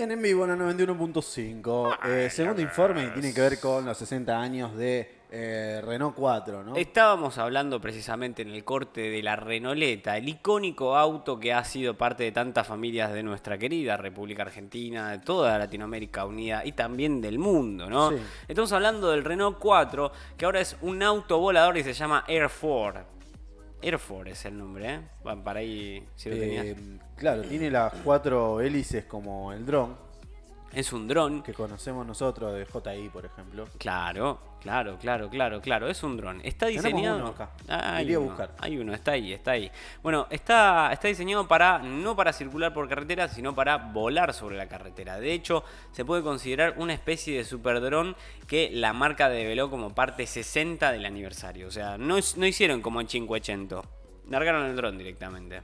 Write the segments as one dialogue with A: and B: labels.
A: Bien, en vivo en 91.5. Eh, segundo informe tiene que ver con los 60 años de eh, Renault 4.
B: Estábamos hablando precisamente en el corte de la Renoleta, el icónico auto que ha sido parte de tantas familias de nuestra querida República Argentina, de toda Latinoamérica unida y también del mundo, ¿no? Estamos hablando del Renault 4, que ahora es un auto volador y se llama Air 4. Erfor es el nombre, ¿eh? Para ahí si lo
A: eh, tenías. Claro, tiene las cuatro hélices como el dron.
B: Es un dron.
A: que conocemos nosotros de JI, por ejemplo.
B: Claro, claro, claro, claro, claro. Es un dron. Está diseñado.
A: uno acá.
B: Hay
A: Iría a
B: uno,
A: buscar.
B: Hay uno, está ahí, está ahí. Bueno, está, está diseñado para no para circular por carretera, sino para volar sobre la carretera. De hecho, se puede considerar una especie de super dron que la marca develó como parte 60 del aniversario. O sea, no, no hicieron como en 580. Largaron el dron directamente.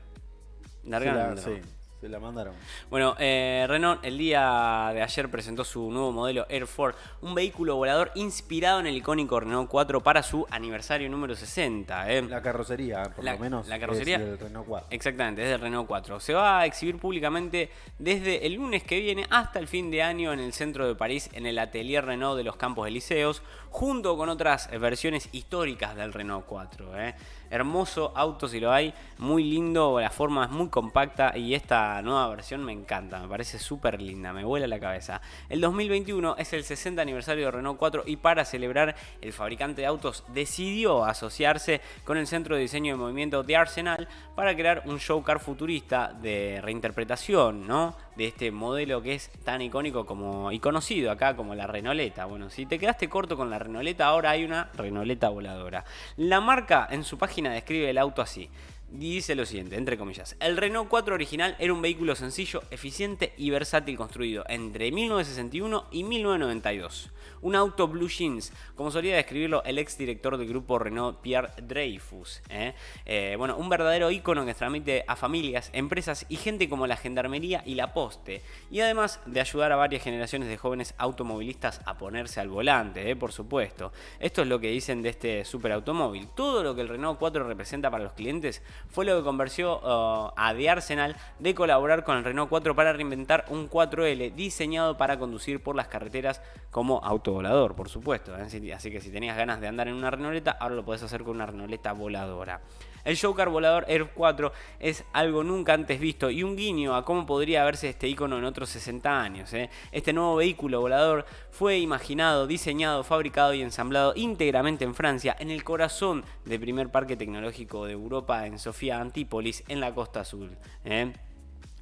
B: Largaron
A: la,
B: el dron.
A: sí, la mandaron.
B: Bueno, eh, Renault el día de ayer presentó su nuevo modelo Air Force, un vehículo volador inspirado en el icónico Renault 4 para su aniversario número 60. eh.
A: La carrocería, por
B: La-
A: lo menos,
B: la carrocería.
A: es del Renault 4.
B: Exactamente, es del Renault 4. Se va a exhibir públicamente desde el lunes que viene hasta el fin de año en el centro de París, en el Atelier Renault de los Campos Elíseos, junto con otras versiones históricas del Renault 4. eh. Hermoso auto si lo hay, muy lindo, la forma es muy compacta y esta nueva versión me encanta, me parece súper linda, me vuela la cabeza. El 2021 es el 60 aniversario de Renault 4 y para celebrar el fabricante de autos decidió asociarse con el Centro de Diseño de Movimiento de Arsenal para crear un show car futurista de reinterpretación, ¿no? De este modelo que es tan icónico como y conocido acá como la Renoleta. Bueno, si te quedaste corto con la Renoleta, ahora hay una Renoleta voladora. La marca en su página describe el auto así. Dice lo siguiente, entre comillas. El Renault 4 original era un vehículo sencillo, eficiente y versátil construido entre 1961 y 1992. Un auto blue jeans, como solía describirlo el ex director del grupo Renault Pierre Dreyfus. ¿eh? Eh, bueno, un verdadero ícono que transmite a familias, empresas y gente como la Gendarmería y la Poste. Y además de ayudar a varias generaciones de jóvenes automovilistas a ponerse al volante, ¿eh? por supuesto. Esto es lo que dicen de este superautomóvil. Todo lo que el Renault 4 representa para los clientes fue lo que convenció uh, a The Arsenal de colaborar con el Renault 4 para reinventar un 4L diseñado para conducir por las carreteras como autovolador, por supuesto. ¿eh? Así- Así que si tenías ganas de andar en una Renoleta, ahora lo podés hacer con una Renoleta voladora. El Showcar volador Air 4 es algo nunca antes visto y un guiño a cómo podría verse este icono en otros 60 años. ¿eh? Este nuevo vehículo volador fue imaginado, diseñado, fabricado y ensamblado íntegramente en Francia, en el corazón del primer parque tecnológico de Europa, en Sofía Antípolis, en la costa sur. ¿eh?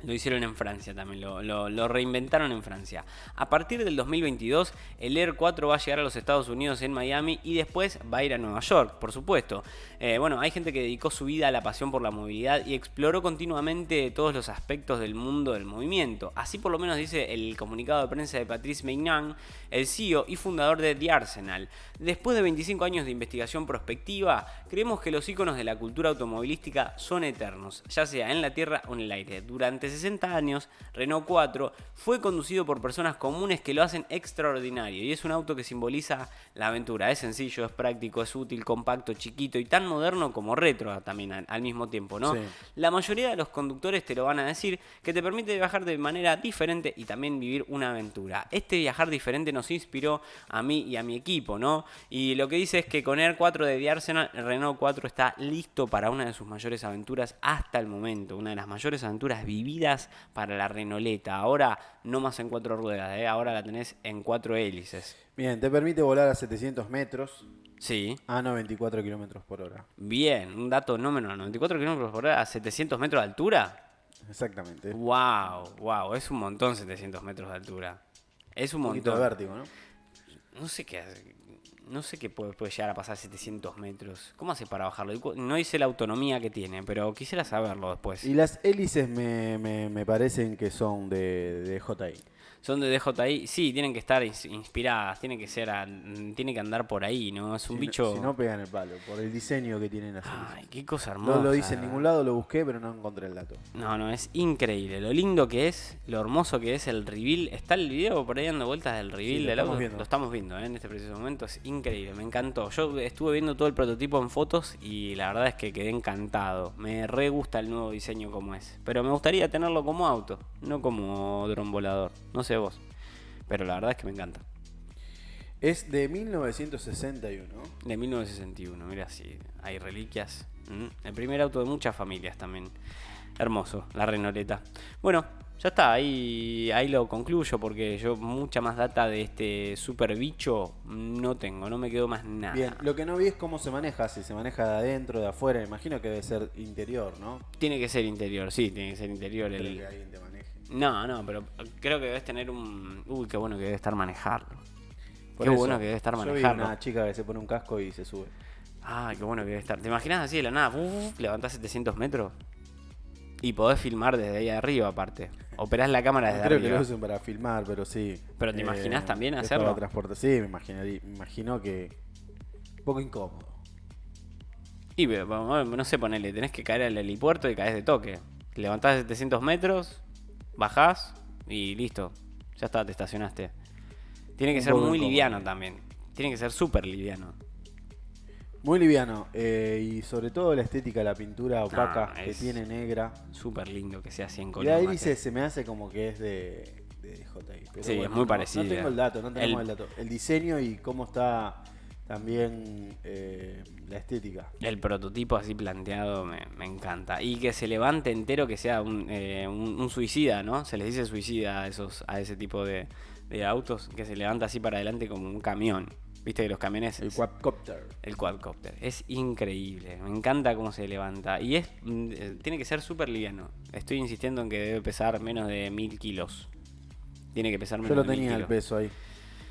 B: Lo hicieron en Francia también, lo, reinventaron en Francia. A partir del 2022, el Air 4 va a llegar a los Estados Unidos en Miami y después va a ir a Nueva York, por supuesto. Eh, bueno, hay gente que dedicó su vida a la pasión por la movilidad y exploró continuamente todos los aspectos del mundo del movimiento. Así por lo menos dice el comunicado de prensa de Patrice Mignan, el CEO y fundador de The Arsenal. Después de 25 años de investigación prospectiva, creemos que los iconos de la cultura automovilística son eternos, ya sea en la tierra o en el aire. Durante 60 años, Renault 4 fue conducido por personas comunes que lo hacen extraordinario y es un auto que simboliza la aventura. Es sencillo, es práctico, es útil, compacto, chiquito y tan moderno como retro también al, al mismo tiempo, ¿no?
A: Sí.
B: La mayoría de los conductores te lo van a decir que te permite viajar de manera diferente y también vivir una aventura. Este viajar diferente nos inspiró a mí y a mi equipo, ¿no? Y lo que dice es que con Air 4 de The Arsenal, el Renault 4 está listo para una de sus mayores aventuras hasta el momento. Una de las mayores aventuras vividas para la Renoleta. Ahora no más en cuatro ruedas, ¿eh? ahora la tenés en cuatro hélices.
A: Bien, te permite volar a 700 metros
B: Sí.
A: a 94 kilómetros por hora.
B: Bien, un dato no menor. 94 km por hora a 700 metros de altura.
A: Exactamente. Un
B: Wow, wow, es un montón 700 metros de altura. Es un
A: de
B: montón.
A: vértigo, ¿no?
B: No sé qué, no sé qué puede, puede llegar a pasar 700 metros. ¿Cómo hace para bajarlo? No hice la autonomía que tiene, pero quisiera saberlo después.
A: Y las hélices me, me- me parecen que son de, de JI.
B: Son de DJI, sí, tienen que estar ins- inspiradas, tienen que ser, a- tiene que andar por ahí, ¿no? Es un
A: Si no-
B: bicho.
A: Si no, pegan el palo, por el diseño que tienen las hélices.
B: Ay, qué cosa hermosa.
A: No lo dice en ningún lado, lo busqué, pero no encontré el dato.
B: No, no, es increíble. Lo lindo que es, lo hermoso que es el reveal. Está el video por ahí dando vueltas del reveal
A: Sí, lo
B: del
A: estamos viendo.
B: Lo estamos viendo ¿eh? en este preciso momento. Es increíble, me encantó. Yo estuve viendo todo el prototipo en fotos y la verdad es que quedé encantado. Me re gusta el nuevo diseño como es. Pero me gustaría tenerlo como auto, no como dron volador. No sé vos. Pero la verdad es que me encanta.
A: Es de 1961.
B: De 1961, mira si hay reliquias. Mm, El primer auto de muchas familias también. Hermoso, la Renoleta. Bueno, ya está, ahí, ahí lo concluyo porque yo mucha más data de este super bicho no tengo, no me quedó más nada.
A: Bien, lo que no vi es cómo se maneja, si se maneja de adentro, de afuera, me imagino que debe ser interior, ¿no?
B: Tiene que ser interior, sí, tiene que ser interior.
A: Creo
B: El...
A: que alguien te maneje.
B: No, no, pero creo que debes tener un... Uy, qué bueno que debe estar manejarlo.
A: Por
B: qué
A: eso,
B: bueno que debe estar
A: yo vi
B: manejarlo.
A: una chica que se pone un casco y se sube.
B: Ah, qué bueno que debe estar. ¿Te imaginas así de la nada? Uf, levantás 700 metros y podés filmar desde ahí arriba aparte. Operás la cámara desde
A: Creo que
B: arriba.
A: lo usan para filmar, pero sí. Eh,
B: ¿Pero te imaginás también hacerlo?
A: para transporte. Sí, me imaginaría, me imagino que un poco incómodo.
B: Y pero, no sé, ponele, tenés que caer al helipuerto y caes de toque. Levantás 700 metros, bajás y listo. Ya está, te estacionaste. Tiene que
A: Un
B: ser muy liviano también. Tiene que ser súper liviano.
A: Muy liviano eh, y sobre todo la estética, la pintura opaca que tiene negra.
B: Súper lindo que sea así en color.
A: la hélice se me hace como que es de, de pero
B: Sí, es muy
A: no-
B: parecida.
A: No tengo el dato, no tenemos
B: El-
A: el, dato. El diseño y cómo está también eh, la estética.
B: El prototipo así planteado me, me encanta. Y que se levante entero, que sea un, eh, un- un suicida, ¿no? Se les dice suicida a, esos, a ese tipo de, de autos, que se levanta así para adelante como un camión. Viste que los camiones...
A: El quadcopter.
B: El quadcopter. Es increíble. Me encanta cómo se levanta. Y es mm, eh, tiene que ser súper liviano. Estoy insistiendo en que debe pesar menos de mil kilos. Tiene que pesar menos
A: Yo lo
B: de mil
A: tenía el
B: kilos.
A: peso ahí.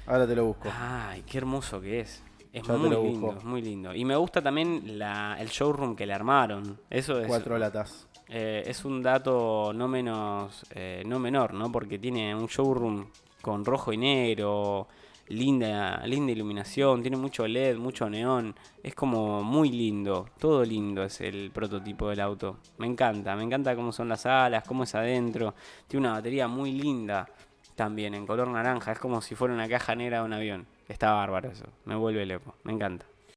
A: Ahora te lo busco.
B: Ay, qué hermoso que es. Es muy
A: lo
B: lindo, es muy lindo. Y me gusta también la, el showroom que le armaron. Eso es,
A: Cuatro latas.
B: eh, es un dato no menos, eh, no menor, ¿no? Porque tiene un showroom con rojo y negro, linda, linda iluminación, tiene mucho LED, mucho neón. Es como muy lindo, todo lindo es el prototipo del auto. Me encanta, me encanta cómo son las alas, cómo es adentro. Tiene una batería muy linda también, en color naranja. Es como si fuera una caja negra de un avión. Está bárbaro eso, me vuelve loco, me encanta.